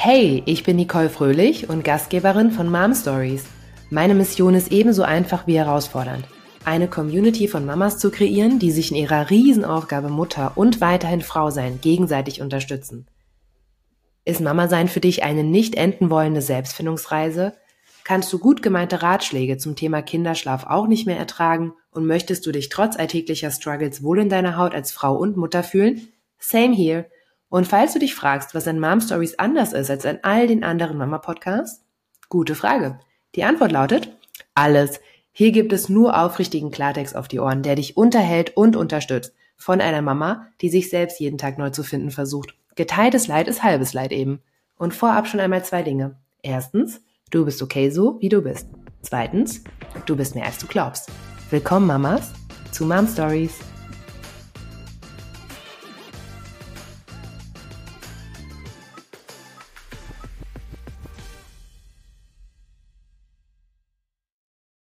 Hey, ich bin Nicole Fröhlich und Gastgeberin von Mom Stories. Meine Mission ist ebenso einfach wie herausfordernd. Eine Community von Mamas zu kreieren, die sich in ihrer Riesenaufgabe Mutter und weiterhin Frau sein gegenseitig unterstützen. Ist Mama sein für dich eine nicht enden wollende Selbstfindungsreise? Kannst du gut gemeinte Ratschläge zum Thema Kinderschlaf auch nicht mehr ertragen und möchtest du dich trotz alltäglicher Struggles wohl in deiner Haut als Frau und Mutter fühlen? Same here. Und falls du dich fragst, was an Mom Stories anders ist als an all den anderen Mama Podcasts? Gute Frage. Die Antwort lautet alles. Hier gibt es nur aufrichtigen Klartext auf die Ohren, der dich unterhält und unterstützt. Von einer Mama, die sich selbst jeden Tag neu zu finden versucht. Geteiltes Leid ist halbes Leid eben. Und vorab schon einmal zwei Dinge. Erstens, Du bist okay so, wie du bist. Zweitens, du bist mehr als du glaubst. Willkommen, Mamas, zu Mom Stories.